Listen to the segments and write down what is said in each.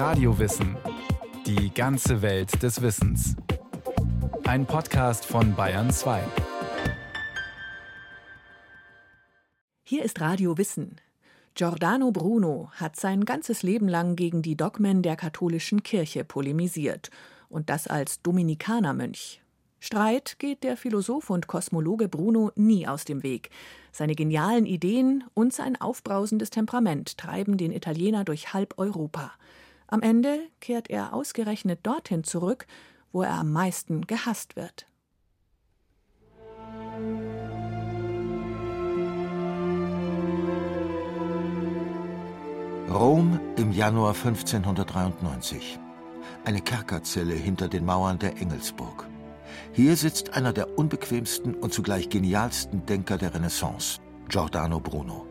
Radiowissen. Die ganze Welt des Wissens. Ein Podcast von Bayern 2. Hier ist Radio Wissen. Giordano Bruno hat sein ganzes Leben lang gegen die Dogmen der katholischen Kirche polemisiert und das als Dominikanermönch. Streit geht der Philosoph und Kosmologe Bruno nie aus dem Weg. Seine genialen Ideen und sein aufbrausendes Temperament treiben den Italiener durch halb Europa. Am Ende kehrt er ausgerechnet dorthin zurück, wo er am meisten gehasst wird. Rom im Januar 1593. Eine Kerkerzelle hinter den Mauern der Engelsburg. Hier sitzt einer der unbequemsten und zugleich genialsten Denker der Renaissance, Giordano Bruno.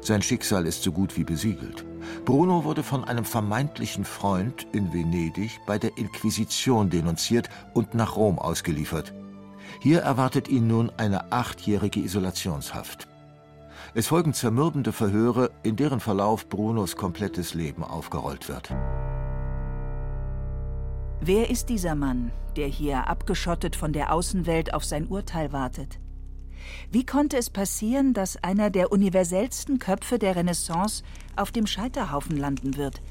Sein Schicksal ist so gut wie besiegelt. Bruno wurde von einem vermeintlichen Freund in Venedig bei der Inquisition denunziert und nach Rom ausgeliefert. Hier erwartet ihn nun eine achtjährige Isolationshaft. Es folgen zermürbende Verhöre, in deren Verlauf Brunos komplettes Leben aufgerollt wird. Wer ist dieser Mann, der hier abgeschottet von der Außenwelt auf sein Urteil wartet? Wie konnte es passieren, dass einer der universellsten Köpfe der Renaissance auf dem Scheiterhaufen landen wird?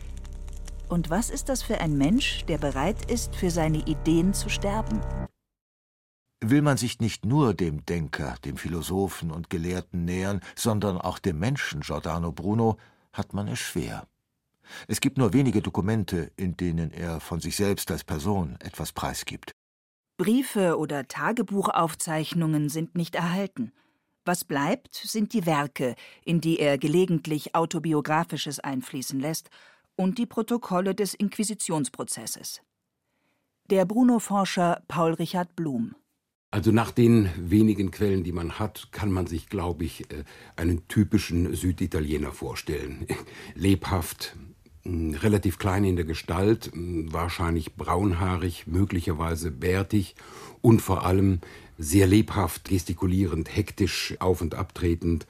Und was ist das für ein Mensch, der bereit ist, für seine Ideen zu sterben? Will man sich nicht nur dem Denker, dem Philosophen und Gelehrten nähern, sondern auch dem Menschen Giordano Bruno, hat man es schwer. Es gibt nur wenige Dokumente, in denen er von sich selbst als Person etwas preisgibt. Briefe oder Tagebuchaufzeichnungen sind nicht erhalten. Was bleibt, sind die Werke, in die er gelegentlich autobiografisches einfließen lässt, und die Protokolle des Inquisitionsprozesses. Der Bruno-Forscher Paul Richard Blum. Also nach den wenigen Quellen, die man hat, kann man sich, glaube ich, äh, einen typischen Süditaliener vorstellen. Lebhaft, relativ klein in der Gestalt, wahrscheinlich braunhaarig, möglicherweise bärtig und vor allem sehr lebhaft, gestikulierend, hektisch auf und abtretend.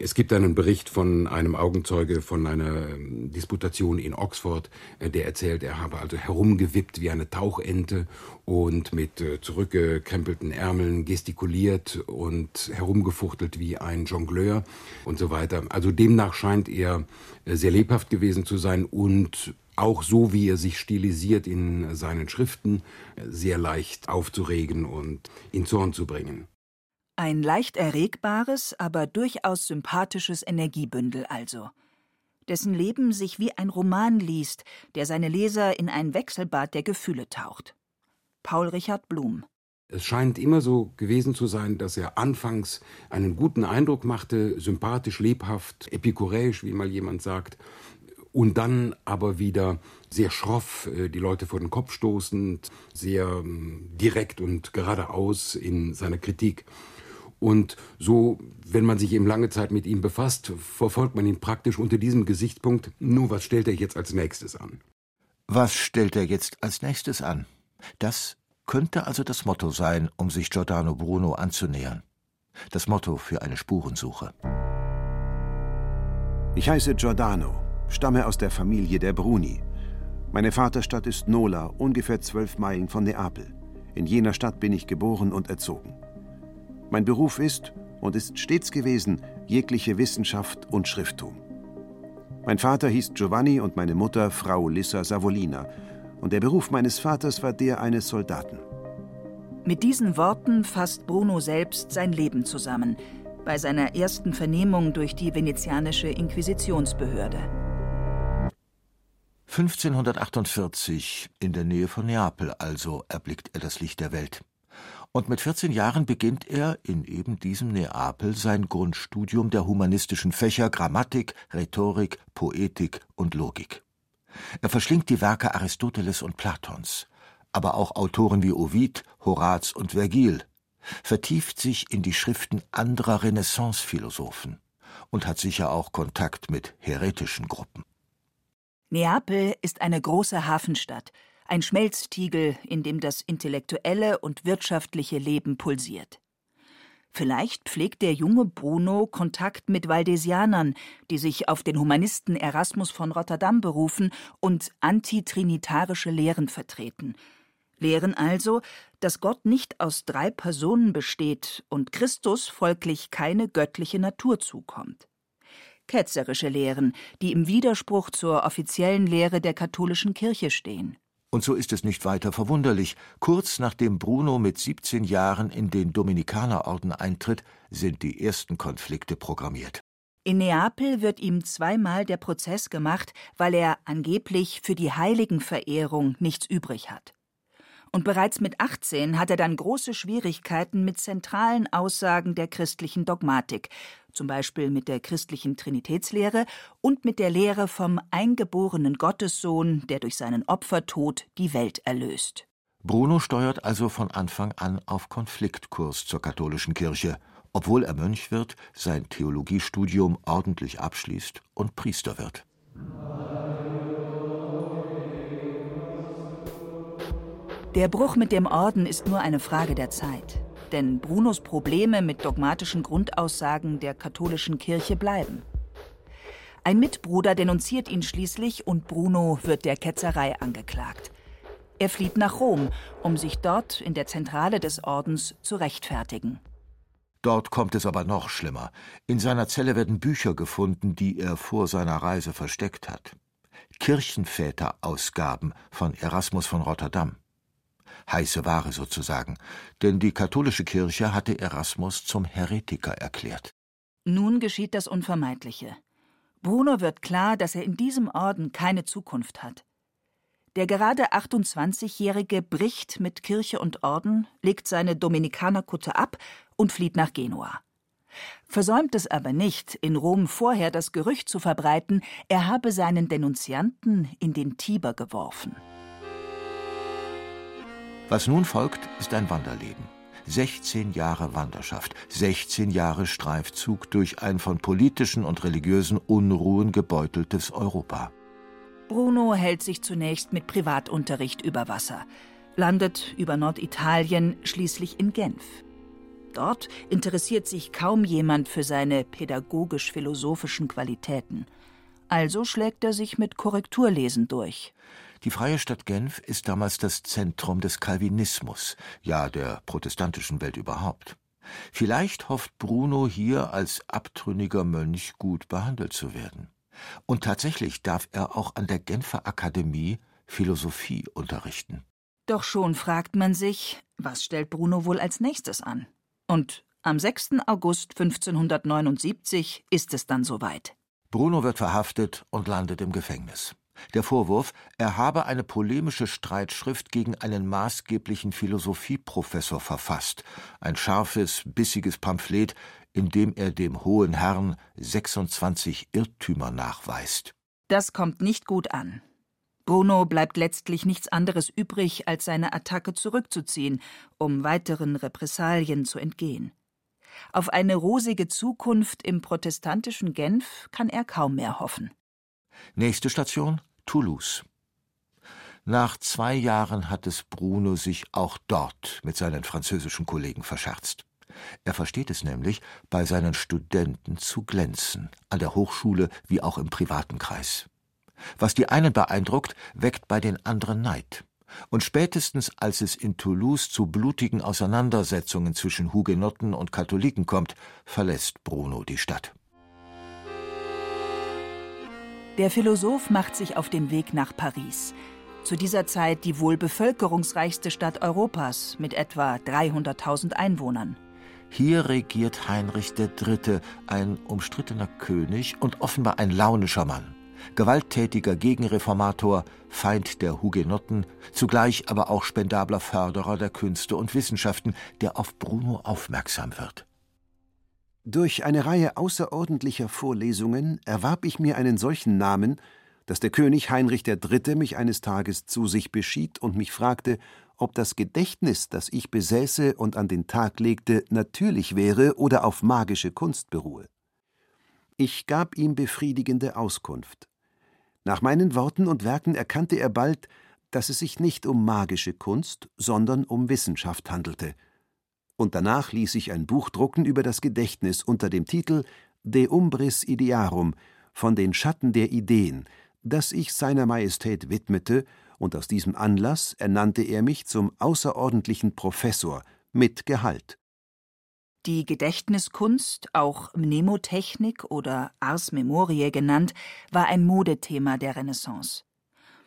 Es gibt einen Bericht von einem Augenzeuge von einer ähm, Disputation in Oxford, äh, der erzählt, er habe also herumgewippt wie eine Tauchente und mit äh, zurückgekrempelten Ärmeln gestikuliert und herumgefuchtelt wie ein Jongleur und so weiter. Also demnach scheint er äh, sehr lebhaft gewesen zu sein und auch so, wie er sich stilisiert in seinen Schriften, sehr leicht aufzuregen und in Zorn zu bringen. Ein leicht erregbares, aber durchaus sympathisches Energiebündel also, dessen Leben sich wie ein Roman liest, der seine Leser in ein Wechselbad der Gefühle taucht. Paul Richard Blum es scheint immer so gewesen zu sein, dass er anfangs einen guten Eindruck machte, sympathisch, lebhaft, epikuräisch, wie mal jemand sagt, und dann aber wieder sehr schroff, äh, die Leute vor den Kopf stoßend, sehr ähm, direkt und geradeaus in seiner Kritik. Und so, wenn man sich eben lange Zeit mit ihm befasst, verfolgt man ihn praktisch unter diesem Gesichtspunkt. Nur was stellt er jetzt als nächstes an? Was stellt er jetzt als nächstes an? Das könnte also das Motto sein, um sich Giordano Bruno anzunähern. Das Motto für eine Spurensuche. Ich heiße Giordano stamme aus der Familie der Bruni. Meine Vaterstadt ist Nola, ungefähr zwölf Meilen von Neapel. In jener Stadt bin ich geboren und erzogen. Mein Beruf ist und ist stets gewesen jegliche Wissenschaft und Schrifttum. Mein Vater hieß Giovanni und meine Mutter Frau Lissa Savolina, und der Beruf meines Vaters war der eines Soldaten. Mit diesen Worten fasst Bruno selbst sein Leben zusammen, bei seiner ersten Vernehmung durch die venezianische Inquisitionsbehörde. 1548, in der Nähe von Neapel also, erblickt er das Licht der Welt. Und mit 14 Jahren beginnt er in eben diesem Neapel sein Grundstudium der humanistischen Fächer Grammatik, Rhetorik, Poetik und Logik. Er verschlingt die Werke Aristoteles und Platons, aber auch Autoren wie Ovid, Horaz und Vergil, vertieft sich in die Schriften anderer Renaissance-Philosophen und hat sicher auch Kontakt mit heretischen Gruppen. Neapel ist eine große Hafenstadt, ein Schmelztiegel, in dem das intellektuelle und wirtschaftliche Leben pulsiert. Vielleicht pflegt der junge Bruno Kontakt mit Valdesianern, die sich auf den Humanisten Erasmus von Rotterdam berufen und antitrinitarische Lehren vertreten. Lehren also, dass Gott nicht aus drei Personen besteht und Christus folglich keine göttliche Natur zukommt. Ketzerische Lehren, die im Widerspruch zur offiziellen Lehre der katholischen Kirche stehen. Und so ist es nicht weiter verwunderlich, kurz nachdem Bruno mit 17 Jahren in den Dominikanerorden eintritt, sind die ersten Konflikte programmiert. In Neapel wird ihm zweimal der Prozess gemacht, weil er angeblich für die Heiligenverehrung nichts übrig hat. Und bereits mit 18 hat er dann große Schwierigkeiten mit zentralen Aussagen der christlichen Dogmatik, zum Beispiel mit der christlichen Trinitätslehre und mit der Lehre vom eingeborenen Gottessohn, der durch seinen Opfertod die Welt erlöst. Bruno steuert also von Anfang an auf Konfliktkurs zur katholischen Kirche, obwohl er Mönch wird, sein Theologiestudium ordentlich abschließt und Priester wird. Der Bruch mit dem Orden ist nur eine Frage der Zeit denn Brunos Probleme mit dogmatischen Grundaussagen der katholischen Kirche bleiben. Ein Mitbruder denunziert ihn schließlich und Bruno wird der Ketzerei angeklagt. Er flieht nach Rom, um sich dort in der Zentrale des Ordens zu rechtfertigen. Dort kommt es aber noch schlimmer. In seiner Zelle werden Bücher gefunden, die er vor seiner Reise versteckt hat. Kirchenväterausgaben von Erasmus von Rotterdam heiße Ware sozusagen, denn die katholische Kirche hatte Erasmus zum Heretiker erklärt. Nun geschieht das Unvermeidliche. Bruno wird klar, dass er in diesem Orden keine Zukunft hat. Der gerade 28-Jährige bricht mit Kirche und Orden, legt seine Dominikanerkutte ab und flieht nach Genua. Versäumt es aber nicht, in Rom vorher das Gerücht zu verbreiten, er habe seinen Denunzianten in den Tiber geworfen. Was nun folgt, ist ein Wanderleben. 16 Jahre Wanderschaft, 16 Jahre Streifzug durch ein von politischen und religiösen Unruhen gebeuteltes Europa. Bruno hält sich zunächst mit Privatunterricht über Wasser, landet über Norditalien schließlich in Genf. Dort interessiert sich kaum jemand für seine pädagogisch-philosophischen Qualitäten. Also schlägt er sich mit Korrekturlesen durch. Die Freie Stadt Genf ist damals das Zentrum des Calvinismus, ja der protestantischen Welt überhaupt. Vielleicht hofft Bruno hier als abtrünniger Mönch gut behandelt zu werden. Und tatsächlich darf er auch an der Genfer Akademie Philosophie unterrichten. Doch schon fragt man sich, was stellt Bruno wohl als nächstes an? Und am 6. August 1579 ist es dann soweit. Bruno wird verhaftet und landet im Gefängnis. Der Vorwurf, er habe eine polemische Streitschrift gegen einen maßgeblichen Philosophieprofessor verfasst, ein scharfes, bissiges Pamphlet, in dem er dem hohen Herrn 26 Irrtümer nachweist. Das kommt nicht gut an. Bruno bleibt letztlich nichts anderes übrig, als seine Attacke zurückzuziehen, um weiteren Repressalien zu entgehen. Auf eine rosige Zukunft im protestantischen Genf kann er kaum mehr hoffen. Nächste Station Toulouse. Nach zwei Jahren hat es Bruno sich auch dort mit seinen französischen Kollegen verscherzt. Er versteht es nämlich, bei seinen Studenten zu glänzen, an der Hochschule wie auch im privaten Kreis. Was die einen beeindruckt, weckt bei den anderen Neid. Und spätestens als es in Toulouse zu blutigen Auseinandersetzungen zwischen Hugenotten und Katholiken kommt, verlässt Bruno die Stadt. Der Philosoph macht sich auf den Weg nach Paris. Zu dieser Zeit die wohl bevölkerungsreichste Stadt Europas mit etwa 300.000 Einwohnern. Hier regiert Heinrich III., ein umstrittener König und offenbar ein launischer Mann. Gewalttätiger Gegenreformator, Feind der Hugenotten, zugleich aber auch spendabler Förderer der Künste und Wissenschaften, der auf Bruno aufmerksam wird. Durch eine Reihe außerordentlicher Vorlesungen erwarb ich mir einen solchen Namen, dass der König Heinrich III. mich eines Tages zu sich beschied und mich fragte, ob das Gedächtnis, das ich besäße und an den Tag legte, natürlich wäre oder auf magische Kunst beruhe. Ich gab ihm befriedigende Auskunft. Nach meinen Worten und Werken erkannte er bald, dass es sich nicht um magische Kunst, sondern um Wissenschaft handelte. und danach ließ ich ein Buch drucken über das Gedächtnis unter dem Titel De Umbris Idearum von den Schatten der Ideen, das ich seiner Majestät widmete, und aus diesem Anlass ernannte er mich zum außerordentlichen Professor mit Gehalt. Die Gedächtniskunst, auch Mnemotechnik oder Ars Memoriae genannt, war ein Modethema der Renaissance.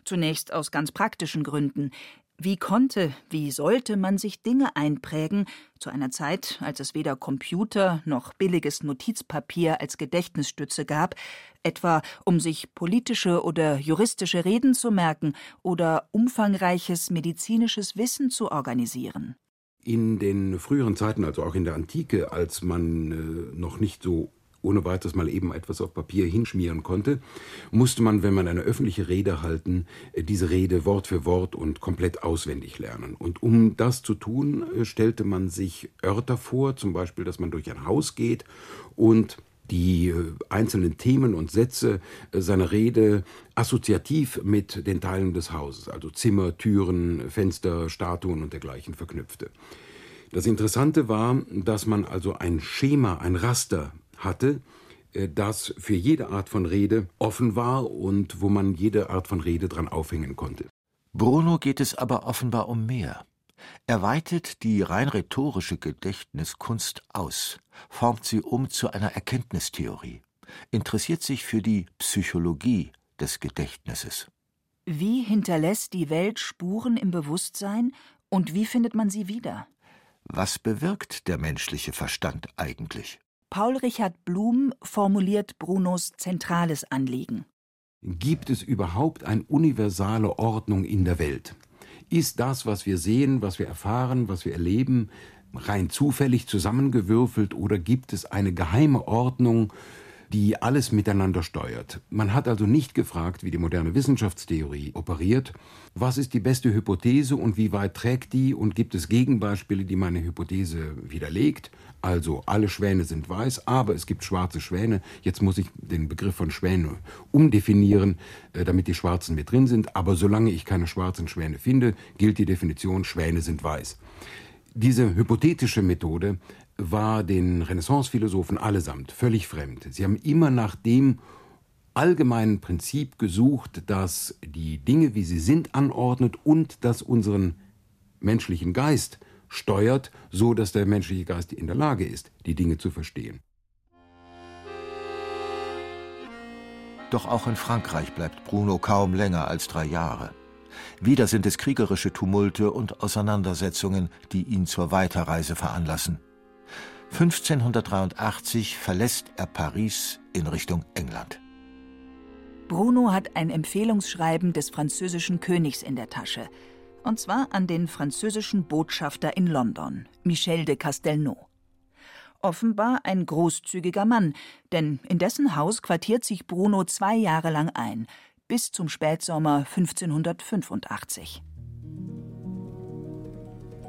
Zunächst aus ganz praktischen Gründen. Wie konnte, wie sollte man sich Dinge einprägen, zu einer Zeit, als es weder Computer noch billiges Notizpapier als Gedächtnisstütze gab, etwa um sich politische oder juristische Reden zu merken oder umfangreiches medizinisches Wissen zu organisieren? In den früheren Zeiten, also auch in der Antike, als man äh, noch nicht so ohne weiteres mal eben etwas auf Papier hinschmieren konnte, musste man, wenn man eine öffentliche Rede halten, äh, diese Rede Wort für Wort und komplett auswendig lernen. Und um das zu tun, äh, stellte man sich Örter vor, zum Beispiel, dass man durch ein Haus geht und die äh, einzelnen Themen und Sätze äh, seiner Rede assoziativ mit den Teilen des Hauses, also Zimmer, Türen, Fenster, Statuen und dergleichen verknüpfte. Das Interessante war, dass man also ein Schema, ein Raster hatte, äh, das für jede Art von Rede offen war und wo man jede Art von Rede dran aufhängen konnte. Bruno geht es aber offenbar um mehr. Er weitet die rein rhetorische Gedächtniskunst aus, formt sie um zu einer Erkenntnistheorie, interessiert sich für die Psychologie des Gedächtnisses. Wie hinterlässt die Welt Spuren im Bewusstsein und wie findet man sie wieder? Was bewirkt der menschliche Verstand eigentlich? Paul Richard Blum formuliert Brunos zentrales Anliegen. Gibt es überhaupt eine universale Ordnung in der Welt? Ist das, was wir sehen, was wir erfahren, was wir erleben, rein zufällig zusammengewürfelt oder gibt es eine geheime Ordnung, die alles miteinander steuert. Man hat also nicht gefragt, wie die moderne Wissenschaftstheorie operiert, was ist die beste Hypothese und wie weit trägt die und gibt es Gegenbeispiele, die meine Hypothese widerlegt. Also alle Schwäne sind weiß, aber es gibt schwarze Schwäne. Jetzt muss ich den Begriff von Schwäne umdefinieren, äh, damit die Schwarzen mit drin sind. Aber solange ich keine schwarzen Schwäne finde, gilt die Definition Schwäne sind weiß. Diese hypothetische Methode war den Renaissance-Philosophen allesamt völlig fremd. Sie haben immer nach dem allgemeinen Prinzip gesucht, das die Dinge, wie sie sind, anordnet und das unseren menschlichen Geist steuert, so dass der menschliche Geist in der Lage ist, die Dinge zu verstehen. Doch auch in Frankreich bleibt Bruno kaum länger als drei Jahre. Wieder sind es kriegerische Tumulte und Auseinandersetzungen, die ihn zur Weiterreise veranlassen. 1583 verlässt er Paris in Richtung England. Bruno hat ein Empfehlungsschreiben des französischen Königs in der Tasche. Und zwar an den französischen Botschafter in London, Michel de Castelnau. Offenbar ein großzügiger Mann, denn in dessen Haus quartiert sich Bruno zwei Jahre lang ein, bis zum Spätsommer 1585.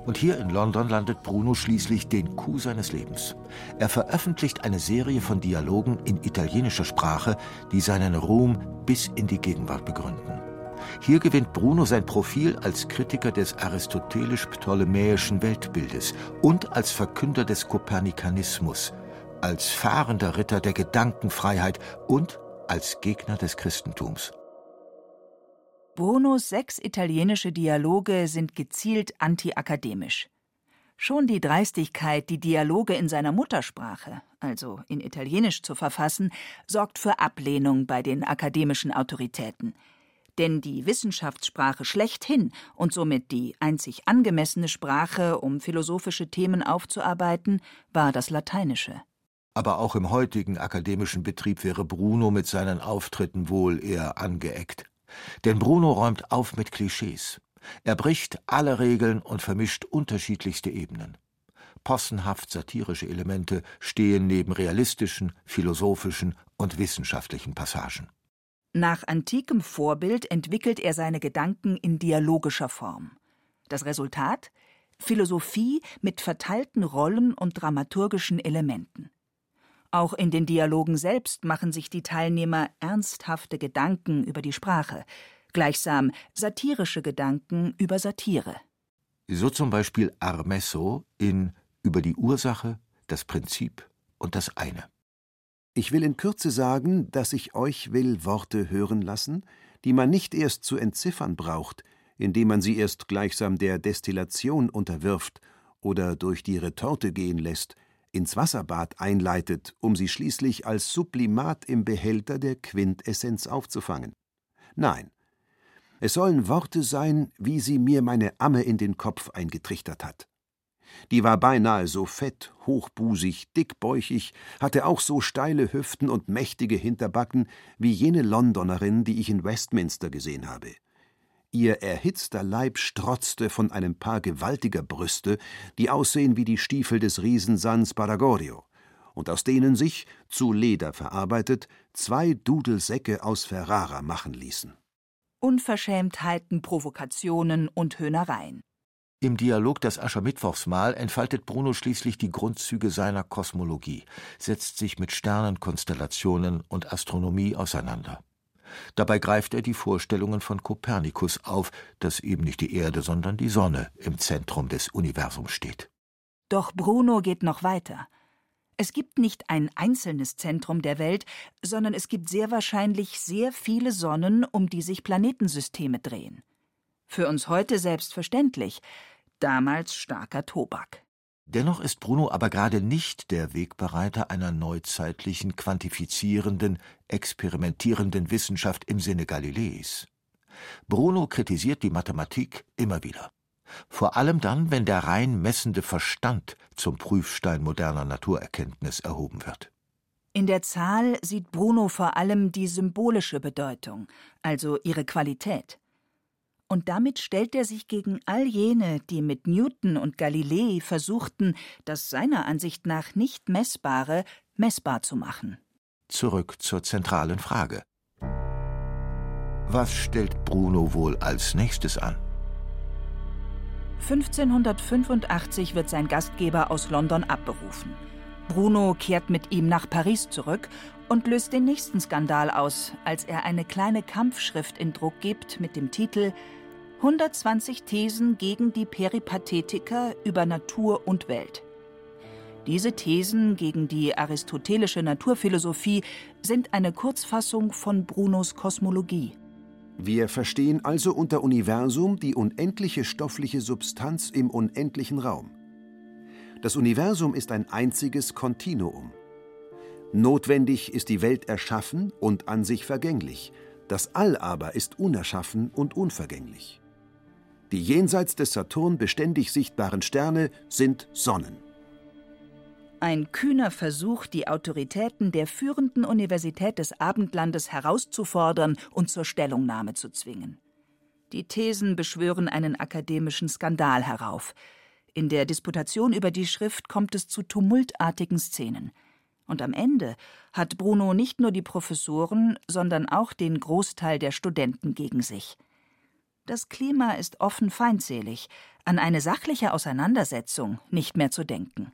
Und hier in London landet Bruno schließlich den Coup seines Lebens. Er veröffentlicht eine Serie von Dialogen in italienischer Sprache, die seinen Ruhm bis in die Gegenwart begründen. Hier gewinnt Bruno sein Profil als Kritiker des aristotelisch-ptolemäischen Weltbildes und als Verkünder des Kopernikanismus, als fahrender Ritter der Gedankenfreiheit und als Gegner des Christentums. Brunos sechs italienische Dialoge sind gezielt antiakademisch. Schon die Dreistigkeit, die Dialoge in seiner Muttersprache, also in Italienisch zu verfassen, sorgt für Ablehnung bei den akademischen Autoritäten. Denn die Wissenschaftssprache schlechthin und somit die einzig angemessene Sprache, um philosophische Themen aufzuarbeiten, war das Lateinische. Aber auch im heutigen akademischen Betrieb wäre Bruno mit seinen Auftritten wohl eher angeeckt. Denn Bruno räumt auf mit Klischees. Er bricht alle Regeln und vermischt unterschiedlichste Ebenen. Possenhaft satirische Elemente stehen neben realistischen, philosophischen und wissenschaftlichen Passagen. Nach antikem Vorbild entwickelt er seine Gedanken in dialogischer Form. Das Resultat? Philosophie mit verteilten Rollen und dramaturgischen Elementen. Auch in den Dialogen selbst machen sich die Teilnehmer ernsthafte Gedanken über die Sprache, gleichsam satirische Gedanken über Satire. So zum Beispiel Armesso in über die Ursache, das Prinzip und das eine. Ich will in Kürze sagen, dass ich euch will Worte hören lassen, die man nicht erst zu entziffern braucht, indem man sie erst gleichsam der Destillation unterwirft oder durch die Retorte gehen lässt, ins Wasserbad einleitet, um sie schließlich als Sublimat im Behälter der Quintessenz aufzufangen. Nein, es sollen Worte sein, wie sie mir meine Amme in den Kopf eingetrichtert hat. Die war beinahe so fett, hochbusig, dickbäuchig, hatte auch so steile Hüften und mächtige Hinterbacken wie jene Londonerin, die ich in Westminster gesehen habe. Ihr erhitzter Leib strotzte von einem Paar gewaltiger Brüste, die aussehen wie die Stiefel des Riesen San Sparagorio, und aus denen sich, zu Leder verarbeitet, zwei Dudelsäcke aus Ferrara machen ließen. Unverschämtheiten, Provokationen und Höhnereien. Im Dialog Das Aschermittwochsmahl entfaltet Bruno schließlich die Grundzüge seiner Kosmologie, setzt sich mit Sternenkonstellationen und Astronomie auseinander. Dabei greift er die Vorstellungen von Kopernikus auf, dass eben nicht die Erde, sondern die Sonne im Zentrum des Universums steht. Doch Bruno geht noch weiter. Es gibt nicht ein einzelnes Zentrum der Welt, sondern es gibt sehr wahrscheinlich sehr viele Sonnen, um die sich Planetensysteme drehen. Für uns heute selbstverständlich, damals starker Tobak. Dennoch ist Bruno aber gerade nicht der Wegbereiter einer neuzeitlichen, quantifizierenden, experimentierenden Wissenschaft im Sinne Galileis. Bruno kritisiert die Mathematik immer wieder. Vor allem dann, wenn der rein messende Verstand zum Prüfstein moderner Naturerkenntnis erhoben wird. In der Zahl sieht Bruno vor allem die symbolische Bedeutung, also ihre Qualität und damit stellt er sich gegen all jene, die mit Newton und Galilei versuchten, das seiner Ansicht nach nicht Messbare messbar zu machen. Zurück zur zentralen Frage. Was stellt Bruno wohl als nächstes an? 1585 wird sein Gastgeber aus London abberufen. Bruno kehrt mit ihm nach Paris zurück und löst den nächsten Skandal aus, als er eine kleine Kampfschrift in Druck gibt mit dem Titel 120 Thesen gegen die Peripathetiker über Natur und Welt. Diese Thesen gegen die aristotelische Naturphilosophie sind eine Kurzfassung von Brunos Kosmologie. Wir verstehen also unter Universum die unendliche stoffliche Substanz im unendlichen Raum. Das Universum ist ein einziges Kontinuum. Notwendig ist die Welt erschaffen und an sich vergänglich, das All aber ist unerschaffen und unvergänglich. Die jenseits des Saturn beständig sichtbaren Sterne sind Sonnen. Ein kühner Versuch, die Autoritäten der führenden Universität des Abendlandes herauszufordern und zur Stellungnahme zu zwingen. Die Thesen beschwören einen akademischen Skandal herauf. In der Disputation über die Schrift kommt es zu tumultartigen Szenen. Und am Ende hat Bruno nicht nur die Professoren, sondern auch den Großteil der Studenten gegen sich. Das Klima ist offen feindselig, an eine sachliche Auseinandersetzung nicht mehr zu denken.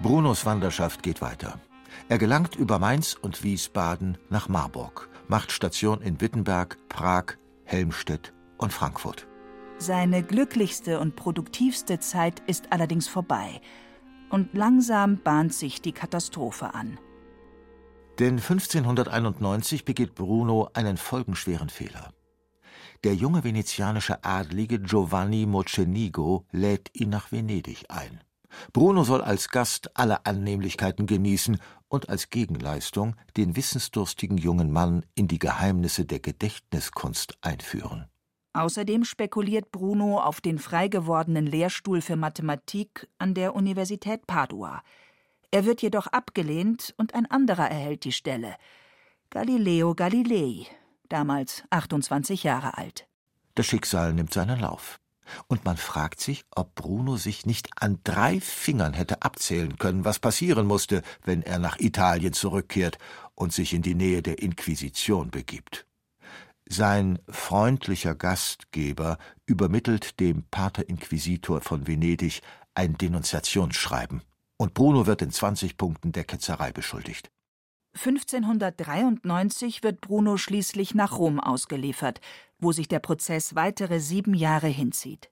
Brunos Wanderschaft geht weiter. Er gelangt über Mainz und Wiesbaden nach Marburg, macht Station in Wittenberg, Prag, Helmstedt und Frankfurt. Seine glücklichste und produktivste Zeit ist allerdings vorbei. Und langsam bahnt sich die Katastrophe an. Denn 1591 begeht Bruno einen folgenschweren Fehler. Der junge venezianische Adlige Giovanni Mocenigo lädt ihn nach Venedig ein. Bruno soll als Gast alle Annehmlichkeiten genießen und als Gegenleistung den wissensdurstigen jungen Mann in die Geheimnisse der Gedächtniskunst einführen. Außerdem spekuliert Bruno auf den frei gewordenen Lehrstuhl für Mathematik an der Universität Padua. Er wird jedoch abgelehnt und ein anderer erhält die Stelle. Galileo Galilei, damals 28 Jahre alt. Das Schicksal nimmt seinen Lauf. Und man fragt sich, ob Bruno sich nicht an drei Fingern hätte abzählen können, was passieren musste, wenn er nach Italien zurückkehrt und sich in die Nähe der Inquisition begibt. Sein freundlicher Gastgeber übermittelt dem Pater Inquisitor von Venedig ein Denunziationsschreiben und Bruno wird in 20 Punkten der Ketzerei beschuldigt. 1593 wird Bruno schließlich nach Rom ausgeliefert, wo sich der Prozess weitere sieben Jahre hinzieht.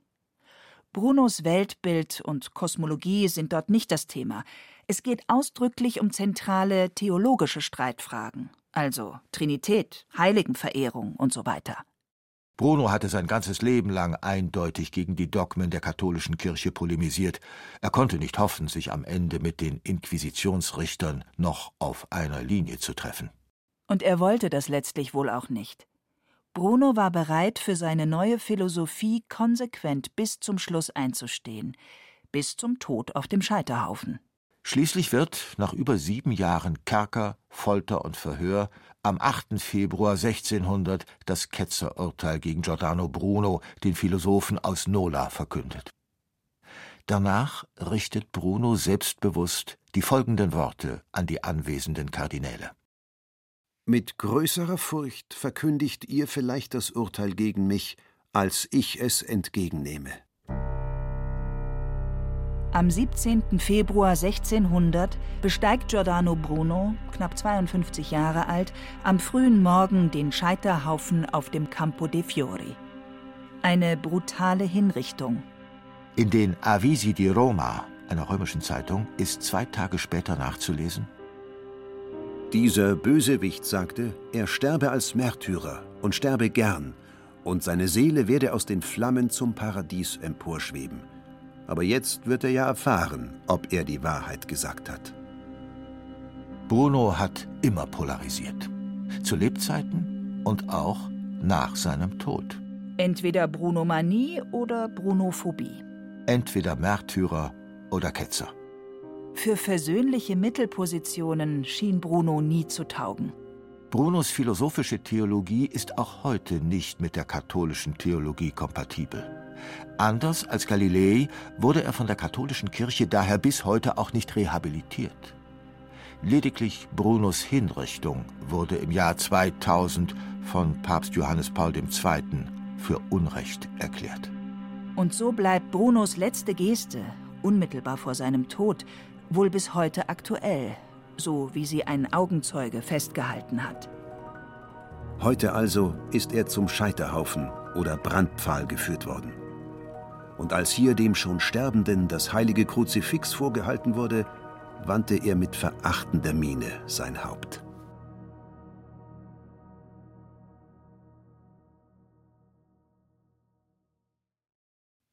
Brunos Weltbild und Kosmologie sind dort nicht das Thema. Es geht ausdrücklich um zentrale theologische Streitfragen, also Trinität, Heiligenverehrung und so weiter. Bruno hatte sein ganzes Leben lang eindeutig gegen die Dogmen der katholischen Kirche polemisiert. Er konnte nicht hoffen, sich am Ende mit den Inquisitionsrichtern noch auf einer Linie zu treffen. Und er wollte das letztlich wohl auch nicht. Bruno war bereit, für seine neue Philosophie konsequent bis zum Schluss einzustehen, bis zum Tod auf dem Scheiterhaufen. Schließlich wird, nach über sieben Jahren Kerker, Folter und Verhör, am 8. Februar 1600 das Ketzerurteil gegen Giordano Bruno, den Philosophen aus Nola, verkündet. Danach richtet Bruno selbstbewusst die folgenden Worte an die anwesenden Kardinäle. Mit größerer Furcht verkündigt ihr vielleicht das Urteil gegen mich, als ich es entgegennehme. Am 17. Februar 1600 besteigt Giordano Bruno, knapp 52 Jahre alt, am frühen Morgen den Scheiterhaufen auf dem Campo dei Fiori. Eine brutale Hinrichtung. In den Avisi di Roma, einer römischen Zeitung, ist zwei Tage später nachzulesen: Dieser Bösewicht sagte, er sterbe als Märtyrer und sterbe gern, und seine Seele werde aus den Flammen zum Paradies emporschweben aber jetzt wird er ja erfahren, ob er die Wahrheit gesagt hat. Bruno hat immer polarisiert. Zu Lebzeiten und auch nach seinem Tod. Entweder Brunomanie oder Brunophobie. Entweder Märtyrer oder Ketzer. Für versöhnliche Mittelpositionen schien Bruno nie zu taugen. Brunos philosophische Theologie ist auch heute nicht mit der katholischen Theologie kompatibel. Anders als Galilei wurde er von der katholischen Kirche daher bis heute auch nicht rehabilitiert. Lediglich Brunos Hinrichtung wurde im Jahr 2000 von Papst Johannes Paul II. für Unrecht erklärt. Und so bleibt Brunos letzte Geste, unmittelbar vor seinem Tod, wohl bis heute aktuell, so wie sie ein Augenzeuge festgehalten hat. Heute also ist er zum Scheiterhaufen oder Brandpfahl geführt worden und als hier dem schon Sterbenden das heilige Kruzifix vorgehalten wurde, wandte er mit verachtender Miene sein Haupt.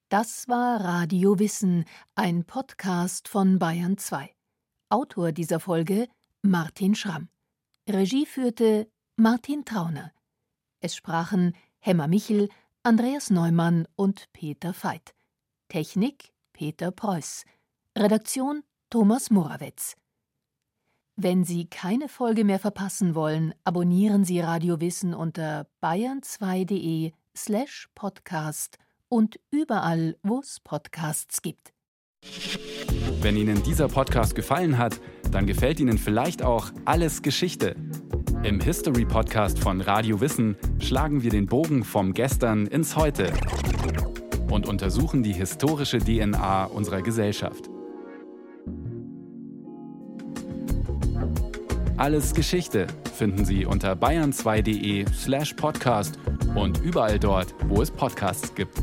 Das war Radio Wissen, ein Podcast von Bayern 2. Autor dieser Folge Martin Schramm. Regie führte Martin Trauner. Es sprachen Hemmer Michel, Andreas Neumann und Peter Veit. Technik Peter Preuß. Redaktion Thomas Morawetz. Wenn Sie keine Folge mehr verpassen wollen, abonnieren Sie Radio Wissen unter bayern2.de slash podcast und überall, wo es Podcasts gibt. Wenn Ihnen dieser Podcast gefallen hat, dann gefällt Ihnen vielleicht auch Alles Geschichte. Im History Podcast von Radio Wissen schlagen wir den Bogen vom Gestern ins Heute und untersuchen die historische DNA unserer Gesellschaft. Alles Geschichte finden Sie unter bayern2.de/podcast slash und überall dort, wo es Podcasts gibt.